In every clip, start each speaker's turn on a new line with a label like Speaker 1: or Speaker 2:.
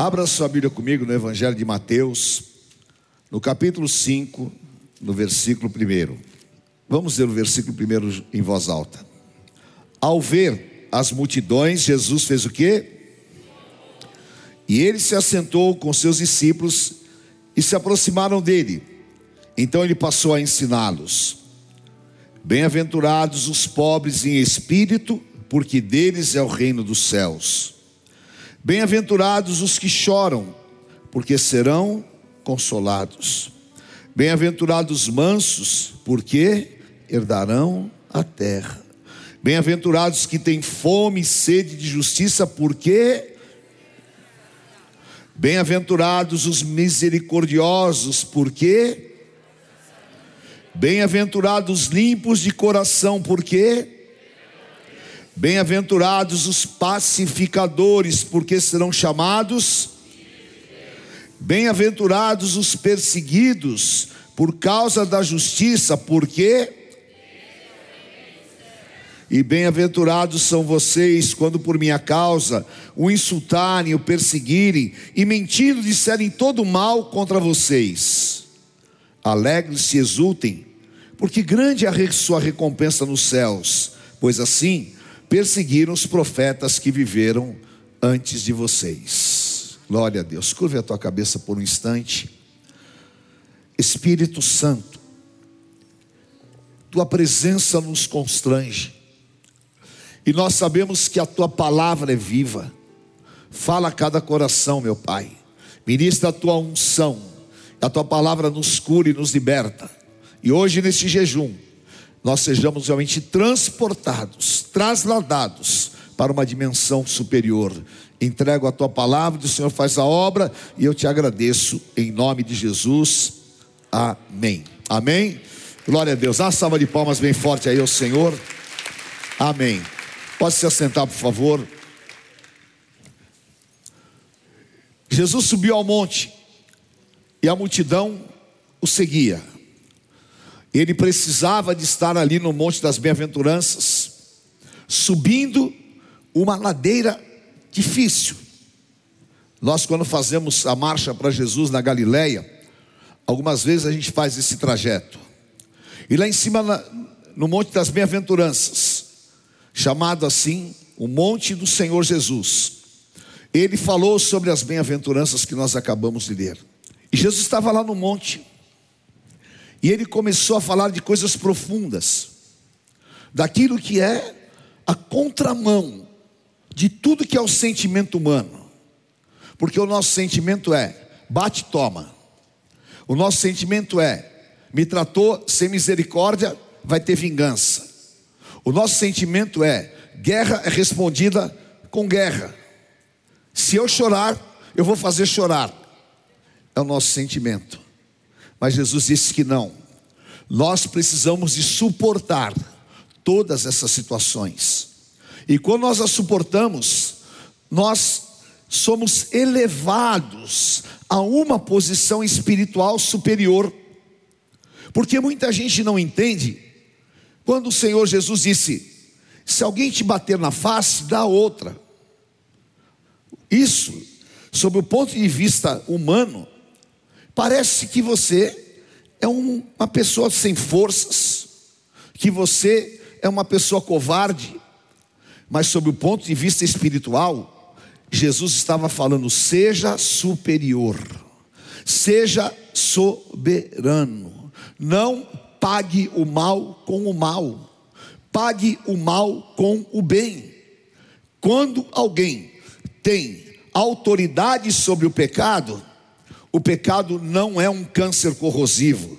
Speaker 1: Abra sua Bíblia comigo no Evangelho de Mateus, no capítulo 5, no versículo 1. Vamos ler o versículo 1 em voz alta. Ao ver as multidões, Jesus fez o quê? E ele se assentou com seus discípulos e se aproximaram dele. Então ele passou a ensiná-los. Bem-aventurados os pobres em espírito, porque deles é o reino dos céus. Bem-aventurados os que choram, porque serão consolados. Bem-aventurados os mansos, porque herdarão a terra. Bem-aventurados que têm fome e sede de justiça, porque Bem-aventurados os misericordiosos, porque Bem-aventurados limpos de coração, porque Bem-aventurados os pacificadores, porque serão chamados Bem-aventurados os perseguidos por causa da justiça, porque e bem-aventurados são vocês quando por minha causa o insultarem, o perseguirem e mentindo disserem todo mal contra vocês. Alegre-se e exultem, porque grande é a sua recompensa nos céus, pois assim perseguiram os profetas que viveram antes de vocês. Glória a Deus. Curve a tua cabeça por um instante. Espírito Santo, tua presença nos constrange. E nós sabemos que a tua palavra é viva. Fala a cada coração, meu Pai. Ministra a tua unção. A tua palavra nos cura e nos liberta. E hoje, neste jejum, nós sejamos realmente transportados, trasladados para uma dimensão superior entrego a tua palavra, o Senhor faz a obra e eu te agradeço em nome de Jesus. Amém. Amém. Glória a Deus. Uma salva de palmas bem forte aí ao Senhor. Amém. Pode se assentar, por favor. Jesus subiu ao monte e a multidão o seguia. Ele precisava de estar ali no Monte das Bem-aventuranças, subindo uma ladeira difícil. Nós, quando fazemos a marcha para Jesus na Galileia, algumas vezes a gente faz esse trajeto. E lá em cima, no Monte das Bem-aventuranças, chamado assim, o Monte do Senhor Jesus, ele falou sobre as bem-aventuranças que nós acabamos de ler. E Jesus estava lá no monte, e ele começou a falar de coisas profundas, daquilo que é a contramão de tudo que é o sentimento humano. Porque o nosso sentimento é bate toma. O nosso sentimento é me tratou sem misericórdia, vai ter vingança. O nosso sentimento é guerra é respondida com guerra. Se eu chorar, eu vou fazer chorar. É o nosso sentimento. Mas Jesus disse que não. Nós precisamos de suportar todas essas situações. E quando nós a suportamos, nós somos elevados a uma posição espiritual superior. Porque muita gente não entende quando o Senhor Jesus disse: se alguém te bater na face, dá outra. Isso, sob o ponto de vista humano, parece que você é um, uma pessoa sem forças, que você é uma pessoa covarde, mas sob o ponto de vista espiritual, Jesus estava falando: seja superior, seja soberano, não pague o mal com o mal, pague o mal com o bem. Quando alguém tem autoridade sobre o pecado, o pecado não é um câncer corrosivo.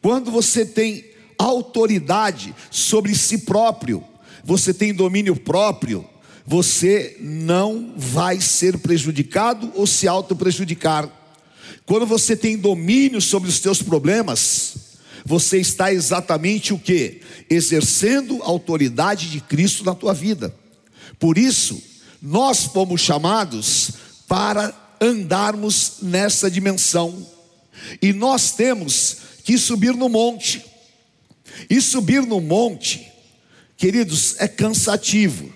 Speaker 1: Quando você tem autoridade sobre si próprio, você tem domínio próprio, você não vai ser prejudicado ou se auto-prejudicar. Quando você tem domínio sobre os teus problemas, você está exatamente o que? Exercendo a autoridade de Cristo na tua vida. Por isso, nós fomos chamados para andarmos nessa dimensão. E nós temos que subir no monte. E subir no monte Queridos, é cansativo.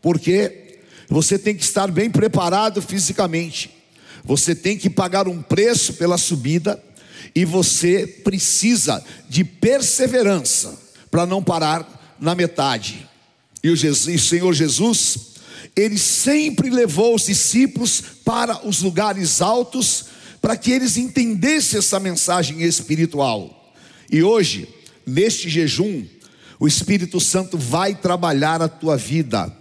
Speaker 1: Por quê? Você tem que estar bem preparado fisicamente. Você tem que pagar um preço pela subida e você precisa de perseverança para não parar na metade. E o Senhor Jesus, ele sempre levou os discípulos para os lugares altos para que eles entendessem essa mensagem espiritual. E hoje, neste jejum, o Espírito Santo vai trabalhar a tua vida,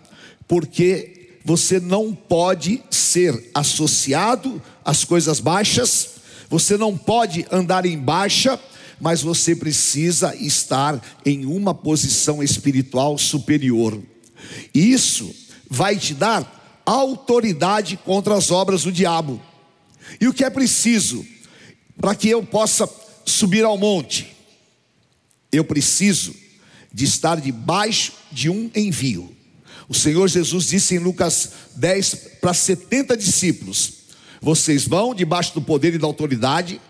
Speaker 1: porque você não pode ser associado às coisas baixas, você não pode andar em baixa, mas você precisa estar em uma posição espiritual superior. Isso vai te dar autoridade contra as obras do diabo. E o que é preciso para que eu possa subir ao monte? Eu preciso de estar debaixo de um envio. O Senhor Jesus disse em Lucas 10 para 70 discípulos: Vocês vão debaixo do poder e da autoridade,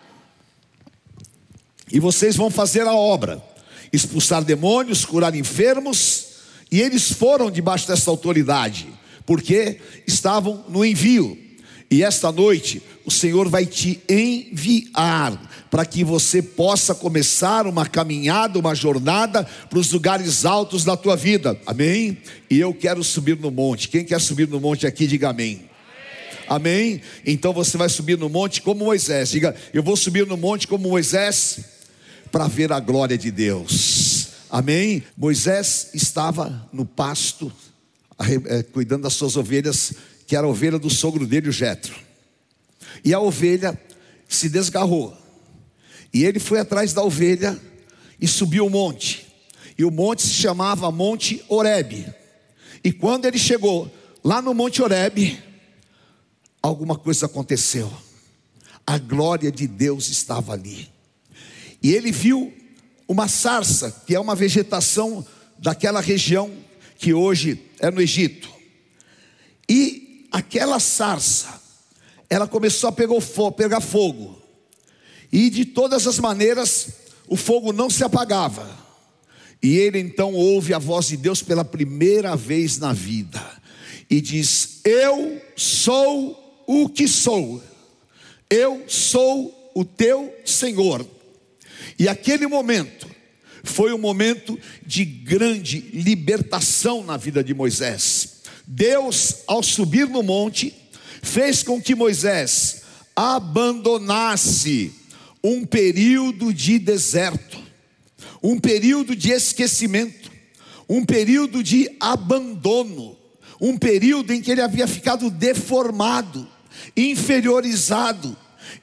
Speaker 1: e vocês vão fazer a obra, expulsar demônios, curar enfermos, e eles foram debaixo dessa autoridade, porque estavam no envio. E esta noite o Senhor vai te enviar para que você possa começar uma caminhada, uma jornada para os lugares altos da tua vida. Amém? E eu quero subir no monte. Quem quer subir no monte aqui, diga amém. Amém? Então você vai subir no monte como Moisés. Diga, eu vou subir no monte como Moisés para ver a glória de Deus. Amém? Moisés estava no pasto, eh, cuidando das suas ovelhas que era a ovelha do sogro dele, o Jetro. E a ovelha se desgarrou. E ele foi atrás da ovelha e subiu o monte. E o monte se chamava Monte Oreb. E quando ele chegou lá no Monte Oreb, alguma coisa aconteceu. A glória de Deus estava ali. E ele viu uma sarça, que é uma vegetação daquela região que hoje é no Egito. E aquela sarça, ela começou a pegar fogo, e de todas as maneiras, o fogo não se apagava. E ele então ouve a voz de Deus pela primeira vez na vida, e diz: Eu sou o que sou, eu sou o teu Senhor. E aquele momento, foi um momento de grande libertação na vida de Moisés. Deus, ao subir no monte, fez com que Moisés abandonasse um período de deserto, um período de esquecimento, um período de abandono, um período em que ele havia ficado deformado, inferiorizado,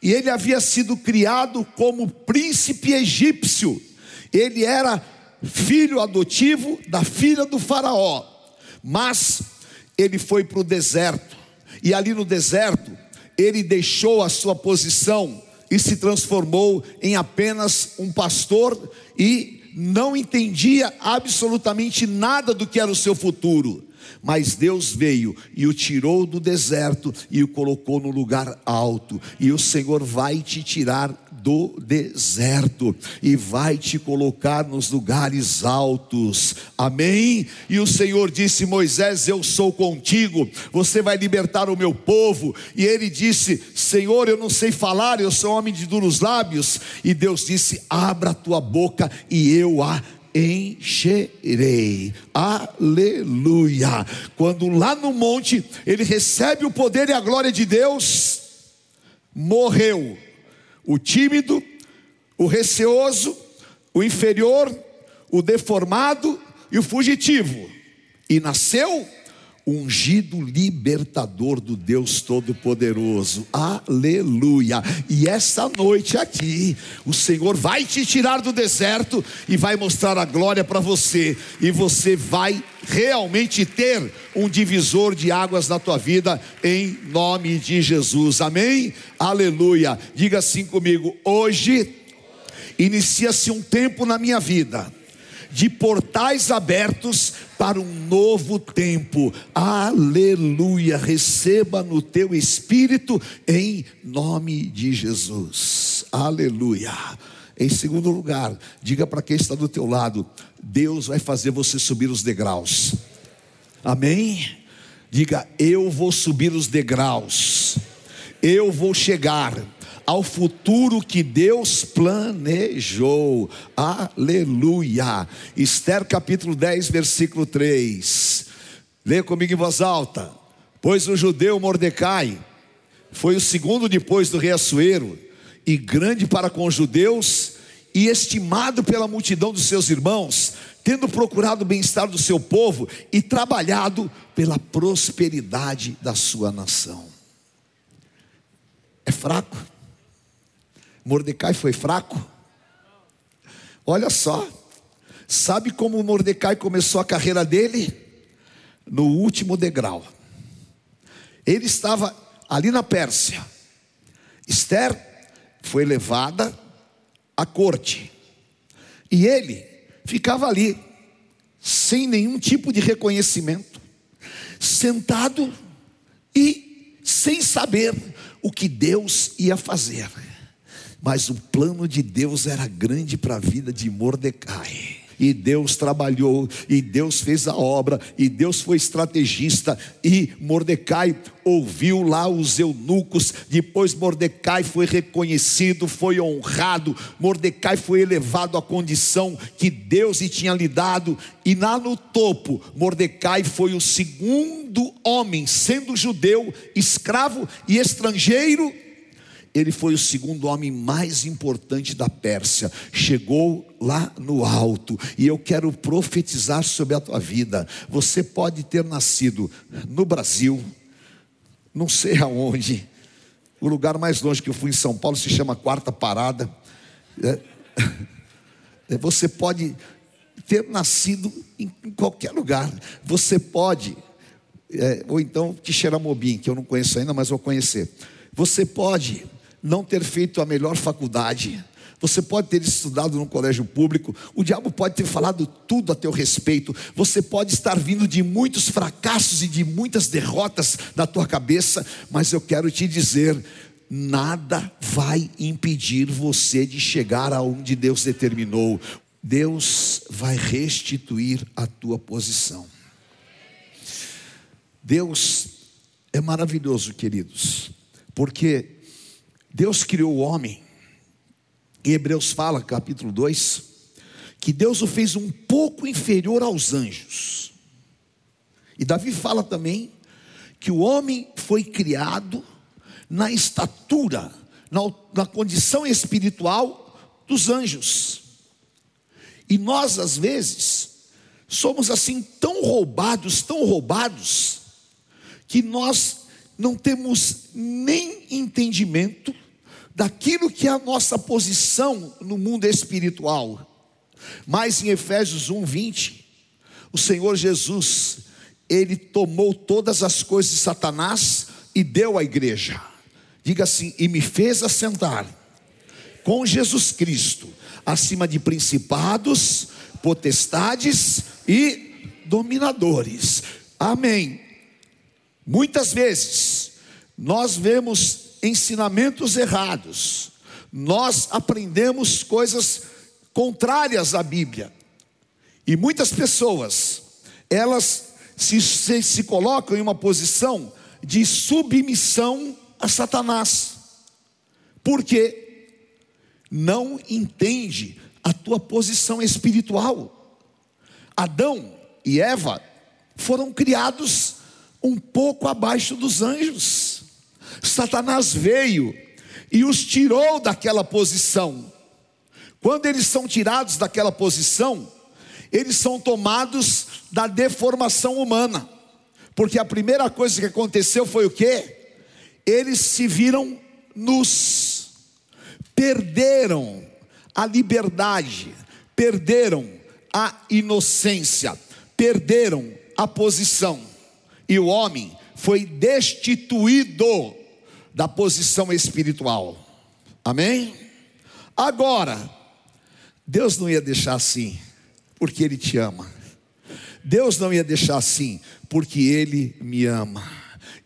Speaker 1: e ele havia sido criado como príncipe egípcio, ele era filho adotivo da filha do Faraó, mas ele foi para o deserto, e ali no deserto, ele deixou a sua posição e se transformou em apenas um pastor e não entendia absolutamente nada do que era o seu futuro. Mas Deus veio e o tirou do deserto e o colocou no lugar alto, e o Senhor vai te tirar do deserto e vai te colocar nos lugares altos. Amém? E o Senhor disse: Moisés, eu sou contigo, você vai libertar o meu povo. E ele disse: Senhor, eu não sei falar, eu sou homem de duros lábios. E Deus disse: Abra a tua boca e eu a encherei. Aleluia. Quando lá no monte ele recebe o poder e a glória de Deus, morreu o tímido, o receoso, o inferior, o deformado e o fugitivo. E nasceu ungido libertador do Deus Todo-Poderoso. Aleluia. E essa noite aqui, o Senhor vai te tirar do deserto e vai mostrar a glória para você, e você vai realmente ter um divisor de águas na tua vida em nome de Jesus. Amém? Aleluia. Diga assim comigo: hoje inicia-se um tempo na minha vida de portais abertos para um novo tempo. Aleluia! Receba no teu espírito em nome de Jesus. Aleluia! Em segundo lugar, diga para quem está do teu lado: Deus vai fazer você subir os degraus. Amém? Diga, eu vou subir os degraus, eu vou chegar ao futuro que Deus planejou. Aleluia. Esther capítulo 10, versículo 3. Leia comigo em voz alta. Pois o judeu Mordecai foi o segundo depois do rei Assuero, e grande para com os judeus, e estimado pela multidão dos seus irmãos, tendo procurado o bem-estar do seu povo e trabalhado pela prosperidade da sua nação. É fraco? Mordecai foi fraco? Olha só, sabe como Mordecai começou a carreira dele? No último degrau. Ele estava ali na Pérsia. Esther foi levada à corte. E ele ficava ali, sem nenhum tipo de reconhecimento, sentado e sem saber o que Deus ia fazer. Mas o plano de Deus era grande para a vida de Mordecai. E Deus trabalhou, e Deus fez a obra, e Deus foi estrategista, e Mordecai ouviu lá os eunucos, depois Mordecai foi reconhecido, foi honrado, Mordecai foi elevado à condição que Deus lhe tinha lhe dado, e lá no topo, Mordecai foi o segundo homem, sendo judeu, escravo e estrangeiro, ele foi o segundo homem mais importante da Pérsia, chegou lá no alto, e eu quero profetizar sobre a tua vida. Você pode ter nascido no Brasil, não sei aonde, o lugar mais longe que eu fui em São Paulo se chama Quarta Parada. É, é, você pode ter nascido em qualquer lugar, você pode, é, ou então Quixeramobim, que eu não conheço ainda, mas vou conhecer. Você pode não ter feito a melhor faculdade, você pode ter estudado num colégio público, o diabo pode ter falado tudo a teu respeito, você pode estar vindo de muitos fracassos e de muitas derrotas na tua cabeça, mas eu quero te dizer: nada vai impedir você de chegar aonde Deus determinou. Deus vai restituir a tua posição. Deus é maravilhoso, queridos, porque Deus criou o homem, em Hebreus fala, capítulo 2, que Deus o fez um pouco inferior aos anjos. E Davi fala também que o homem foi criado na estatura, na, na condição espiritual dos anjos. E nós, às vezes, somos assim tão roubados, tão roubados, que nós não temos nem entendimento daquilo que é a nossa posição no mundo espiritual. Mas em Efésios 1, 20, o Senhor Jesus, ele tomou todas as coisas de Satanás e deu à igreja. Diga assim: e me fez assentar com Jesus Cristo acima de principados, potestades e dominadores. Amém. Muitas vezes nós vemos ensinamentos errados, nós aprendemos coisas contrárias à Bíblia, e muitas pessoas, elas se, se, se colocam em uma posição de submissão a Satanás, porque não entende a tua posição espiritual. Adão e Eva foram criados um pouco abaixo dos anjos. Satanás veio e os tirou daquela posição. Quando eles são tirados daquela posição, eles são tomados da deformação humana. Porque a primeira coisa que aconteceu foi o que? Eles se viram nus, perderam a liberdade, perderam a inocência, perderam a posição e o homem foi destituído da posição espiritual. Amém? Agora, Deus não ia deixar assim, porque Ele te ama. Deus não ia deixar assim, porque Ele me ama.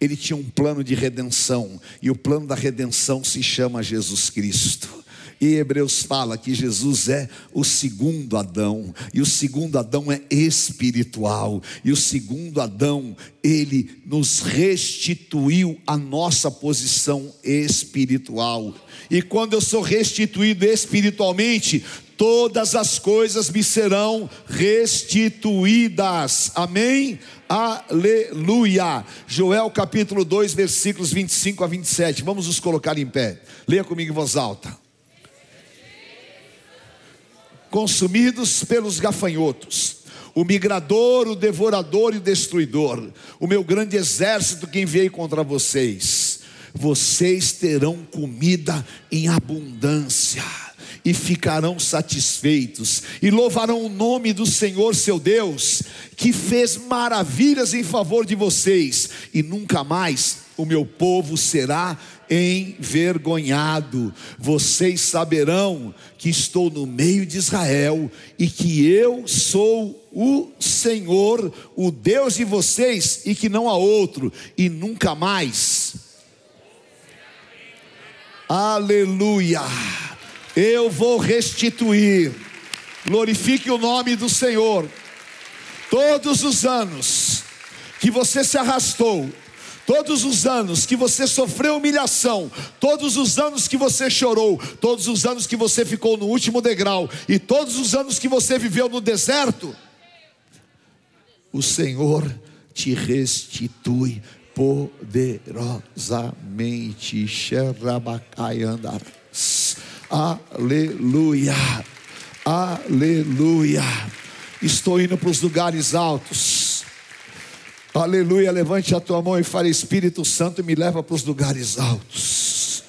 Speaker 1: Ele tinha um plano de redenção, e o plano da redenção se chama Jesus Cristo. E Hebreus fala que Jesus é o segundo Adão, e o segundo Adão é espiritual, e o segundo Adão, ele nos restituiu a nossa posição espiritual. E quando eu sou restituído espiritualmente, todas as coisas me serão restituídas. Amém? Aleluia. Joel capítulo 2, versículos 25 a 27. Vamos nos colocar em pé. Leia comigo em voz alta. Consumidos pelos gafanhotos, o migrador, o devorador e o destruidor, o meu grande exército que enviei contra vocês. Vocês terão comida em abundância e ficarão satisfeitos, e louvarão o nome do Senhor seu Deus, que fez maravilhas em favor de vocês, e nunca mais o meu povo será envergonhado. Vocês saberão que estou no meio de Israel e que eu sou o Senhor, o Deus de vocês, e que não há outro, e nunca mais. Aleluia eu vou restituir. Glorifique o nome do Senhor. Todos os anos que você se arrastou, todos os anos que você sofreu humilhação, todos os anos que você chorou, todos os anos que você ficou no último degrau e todos os anos que você viveu no deserto, o Senhor te restitui poderosamente. Aleluia, aleluia. Estou indo para os lugares altos. Aleluia. Levante a tua mão e fale: Espírito Santo, me leva para os lugares altos.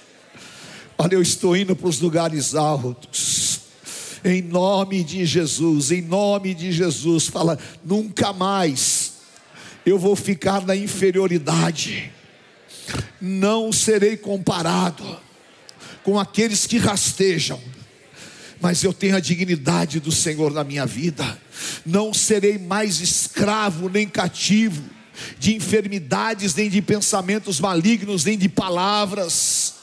Speaker 1: Olha, eu estou indo para os lugares altos. Em nome de Jesus, em nome de Jesus. Fala: nunca mais eu vou ficar na inferioridade. Não serei comparado com aqueles que rastejam, mas eu tenho a dignidade do Senhor na minha vida, não serei mais escravo nem cativo de enfermidades, nem de pensamentos malignos, nem de palavras,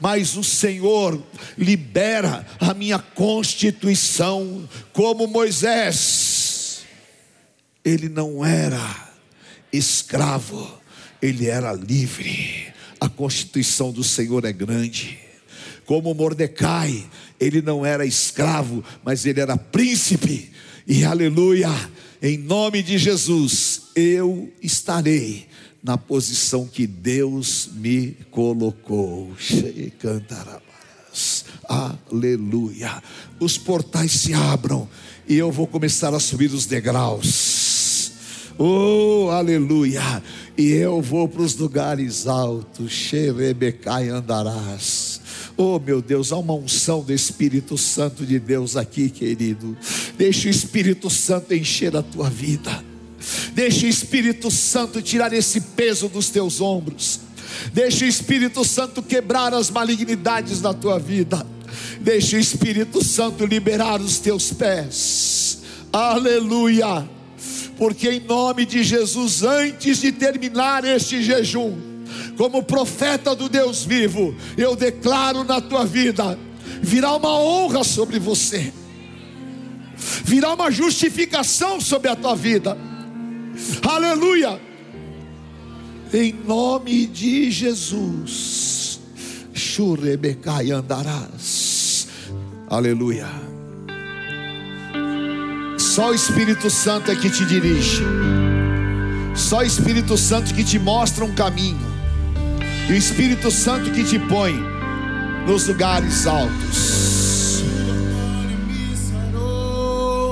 Speaker 1: mas o Senhor libera a minha constituição, como Moisés, ele não era escravo, ele era livre. A constituição do Senhor é grande como Mordecai, ele não era escravo, mas ele era príncipe. E aleluia, em nome de Jesus, eu estarei na posição que Deus me colocou. Aleluia. Os portais se abram e eu vou começar a subir os degraus. Oh, aleluia. E eu vou para os lugares altos. Xerebecai andarás. Oh meu Deus, há uma unção do Espírito Santo de Deus aqui, querido. Deixa o Espírito Santo encher a tua vida. Deixa o Espírito Santo tirar esse peso dos teus ombros. Deixa o Espírito Santo quebrar as malignidades da tua vida. Deixa o Espírito Santo liberar os teus pés. Aleluia. Porque em nome de Jesus, antes de terminar este jejum, como profeta do Deus vivo, eu declaro na tua vida: virá uma honra sobre você, virá uma justificação sobre a tua vida, aleluia, em nome de Jesus, Churebecai andarás, aleluia. Só o Espírito Santo é que te dirige. Só o Espírito Santo que te mostra um caminho. E o Espírito Santo que te põe nos lugares altos.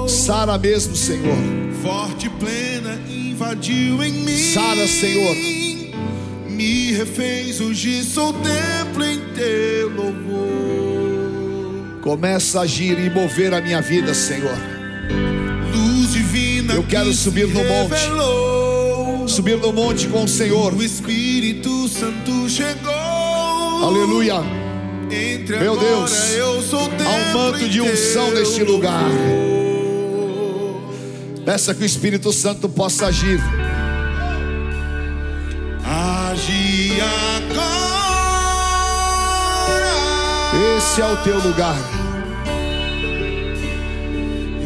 Speaker 1: Sara mesmo, Senhor.
Speaker 2: Forte plena invadiu em mim.
Speaker 1: Sara, Senhor.
Speaker 2: Me refez hoje sou templo em teu louvor.
Speaker 1: Começa a agir e mover a minha vida, Senhor.
Speaker 2: Luz divina.
Speaker 1: Eu quero subir no monte subir no monte com o Senhor.
Speaker 2: O Espírito Santo chegou.
Speaker 1: Aleluia.
Speaker 2: Entre
Speaker 1: Meu Deus, há um manto de unção neste lugar. Peça que o Espírito Santo possa agir.
Speaker 2: Age agora.
Speaker 1: Esse é o teu lugar.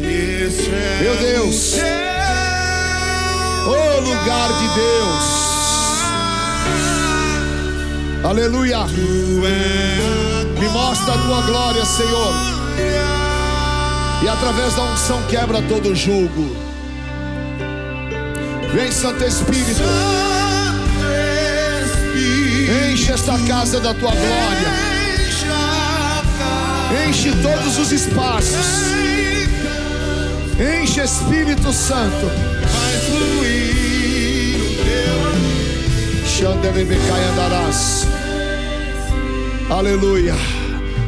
Speaker 2: É
Speaker 1: Meu Deus.
Speaker 2: o
Speaker 1: lugar de Deus. Aleluia.
Speaker 2: É
Speaker 1: Me mostra a tua glória, Senhor. E através da unção quebra todo jugo. Vem, Santo Espírito.
Speaker 2: Santo Espírito.
Speaker 1: Enche esta casa da tua glória. Enche todos os espaços. Enche Espírito Santo.
Speaker 2: Vai fluir o teu
Speaker 1: andarás. Aleluia.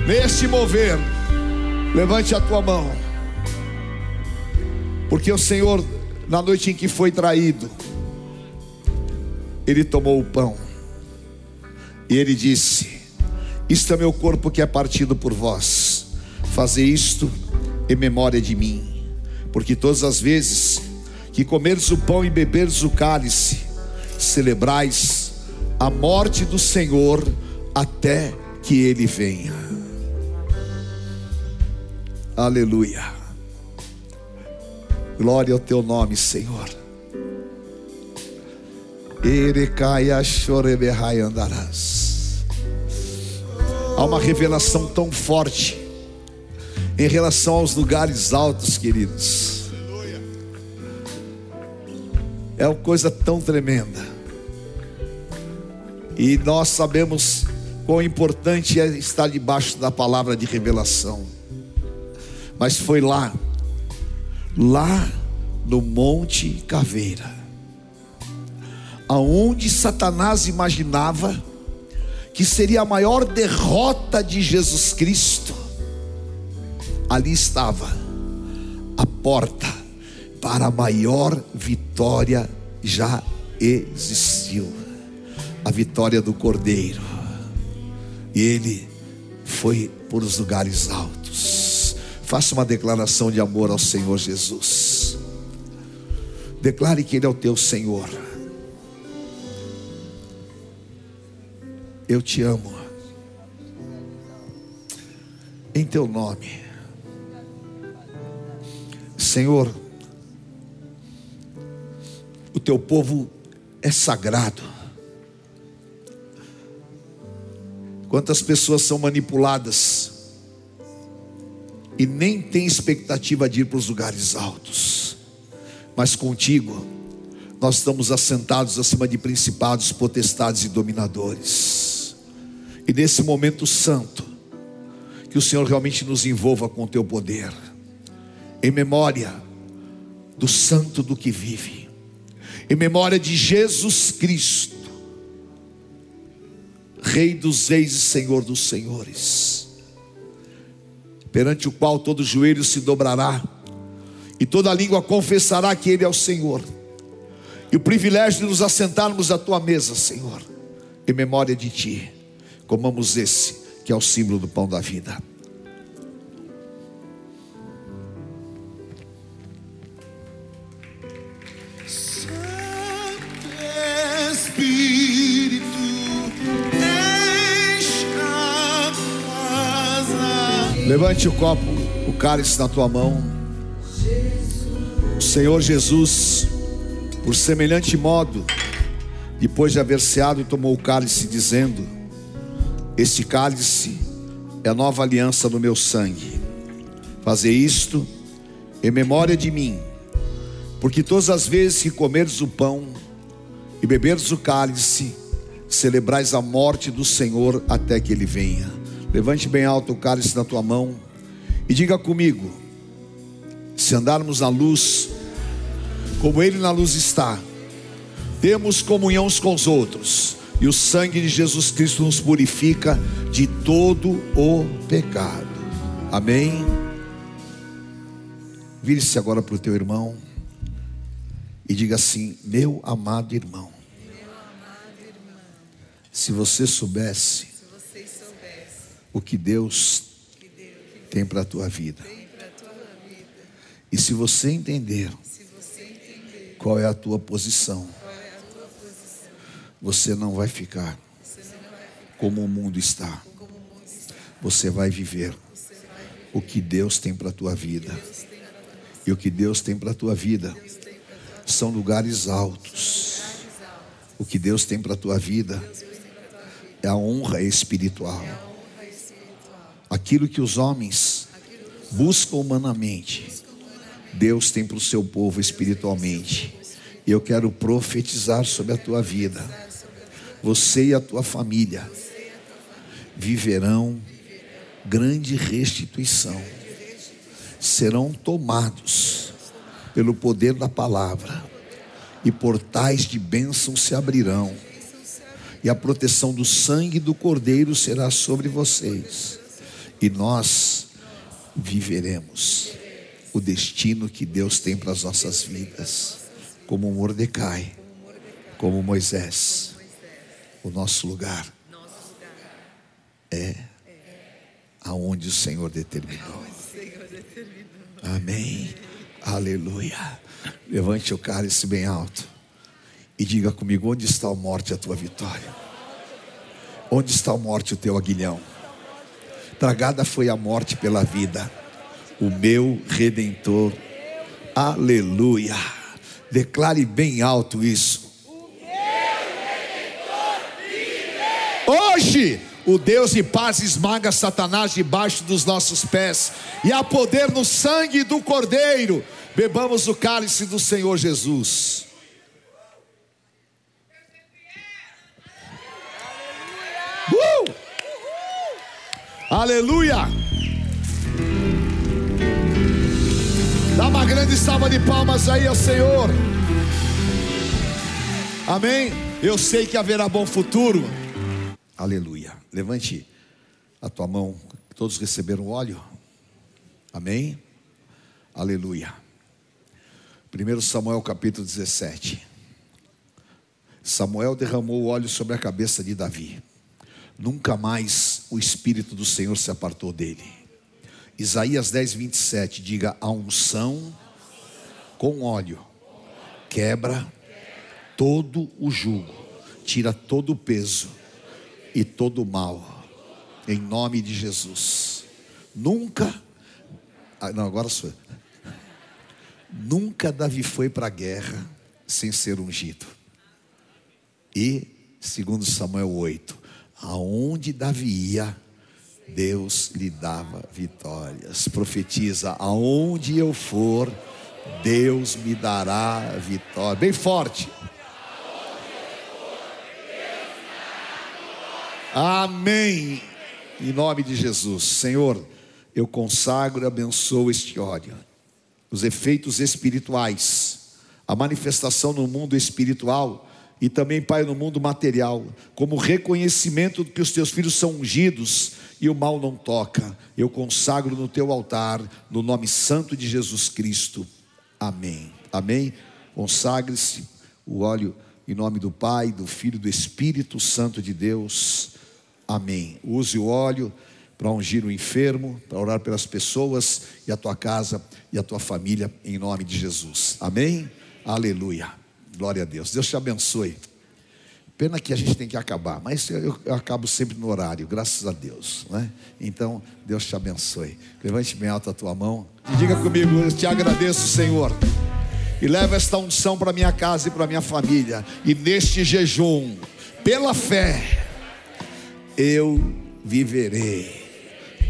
Speaker 1: Neste mover, levante a tua mão. Porque o Senhor, na noite em que foi traído, ele tomou o pão. E ele disse: Isto é meu corpo que é partido por vós. Fazer isto em memória de mim. Porque todas as vezes que comerdes o pão e beberdes o cálice, celebrais a morte do Senhor até que ele venha. Aleluia. Glória ao teu nome, Senhor. Erecaia choreberrai andarás. Há uma revelação tão forte em relação aos lugares altos, queridos. É uma coisa tão tremenda. E nós sabemos quão importante é estar debaixo da palavra de revelação. Mas foi lá, lá no Monte Caveira, aonde Satanás imaginava que seria a maior derrota de Jesus Cristo, ali estava a porta para a maior vitória já existiu a vitória do Cordeiro. E ele foi por os lugares altos. Faça uma declaração de amor ao Senhor Jesus. Declare que Ele é o teu Senhor. Eu te amo. Em teu nome. Senhor, o teu povo é sagrado. Quantas pessoas são manipuladas e nem têm expectativa de ir para os lugares altos, mas contigo, nós estamos assentados acima de principados, potestades e dominadores. E nesse momento santo, que o Senhor realmente nos envolva com o teu poder, em memória do santo do que vive, em memória de Jesus Cristo, Rei dos Reis e Senhor dos Senhores, perante o qual todo joelho se dobrará e toda língua confessará que Ele é o Senhor. E o privilégio de nos assentarmos à tua mesa, Senhor, em memória de Ti, comamos esse que é o símbolo do pão da vida. Levante o copo, o cálice na tua mão. O Senhor Jesus, por semelhante modo, depois de haver ceado, tomou o cálice, dizendo: Este cálice é a nova aliança no meu sangue. Fazer isto em memória de mim, porque todas as vezes que comerdes o pão e beberdes o cálice, celebrais a morte do Senhor até que ele venha. Levante bem alto o cálice na tua mão e diga comigo: se andarmos na luz, como Ele na luz está, temos comunhão uns com os outros, e o sangue de Jesus Cristo nos purifica de todo o pecado. Amém? Vire-se agora para o teu irmão e diga assim: Meu amado irmão, se você soubesse
Speaker 3: Se vocês soubessem
Speaker 1: o que Deus tem para a tua vida, e se você entender qual é a tua posição, você não vai ficar como o mundo está. você vai viver o que Deus tem para a tua vida. E o que Deus tem para a tua vida são lugares altos. O que Deus tem para a tua vida é a honra espiritual. Aquilo que os homens buscam humanamente, Deus tem para o seu povo espiritualmente. E eu quero profetizar sobre a tua vida. Você e a tua família viverão grande restituição. Serão tomados pelo poder da palavra, e portais de bênção se abrirão, e a proteção do sangue do Cordeiro será sobre vocês, e nós viveremos o destino que Deus tem para as nossas vidas, como Mordecai, como Moisés. O nosso lugar é aonde o Senhor determinou. Amém. Aleluia. Levante o cálice bem alto e diga comigo: onde está a morte, a tua vitória? Onde está a morte, o teu aguilhão? Tragada foi a morte pela vida, o meu redentor. Aleluia. Declare bem alto isso. Hoje o Deus de paz esmaga Satanás debaixo dos nossos pés, e há poder no sangue do Cordeiro. Bebamos o cálice do Senhor Jesus. Aleluia! Dá uma grande salva de palmas aí ao Senhor. Amém? Eu sei que haverá bom futuro. Aleluia. Levante a tua mão. Todos receberam óleo? Amém? Aleluia. 1 Samuel capítulo 17. Samuel derramou óleo sobre a cabeça de Davi. Nunca mais o Espírito do Senhor se apartou dele. Isaías 10, 27. Diga: a unção com óleo quebra todo o jugo, tira todo o peso e todo o mal, em nome de Jesus. Nunca, ah, não, agora sou. Nunca Davi foi para a guerra sem ser ungido. E, segundo Samuel 8, aonde Davi ia, Deus lhe dava vitórias. Profetiza: aonde eu for, Deus me dará vitória. Bem forte. Amém. Em nome de Jesus. Senhor, eu consagro e abençoo este óleo. Os efeitos espirituais, a manifestação no mundo espiritual e também, Pai, no mundo material, como reconhecimento de que os teus filhos são ungidos e o mal não toca. Eu consagro no teu altar, no nome santo de Jesus Cristo. Amém. Amém. Consagre-se o óleo em nome do Pai, do Filho e do Espírito Santo de Deus. Amém. Use o óleo para ungir o enfermo, para orar pelas pessoas e a tua casa e a tua família, em nome de Jesus. Amém? Aleluia. Glória a Deus. Deus te abençoe. Pena que a gente tem que acabar, mas eu, eu acabo sempre no horário, graças a Deus. Né? Então, Deus te abençoe. Levante bem alta a tua mão e diga comigo: Eu te agradeço, Senhor. E leva esta unção para minha casa e para minha família. E neste jejum, pela fé, eu viverei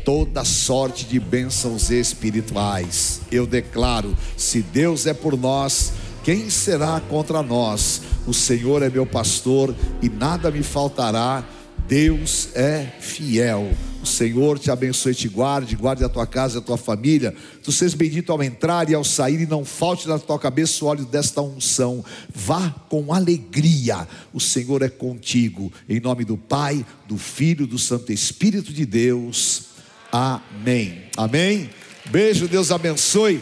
Speaker 1: toda sorte de bênçãos espirituais. Eu declaro: se Deus é por nós, quem será contra nós? O Senhor é meu pastor e nada me faltará. Deus é fiel. O Senhor te abençoe e te guarde, guarde a tua casa e a tua família. Tu sejas bendito ao entrar e ao sair, e não falte na tua cabeça o óleo desta unção. Vá com alegria, o Senhor é contigo. Em nome do Pai, do Filho, do Santo Espírito de Deus. Amém. Amém. Beijo, Deus abençoe.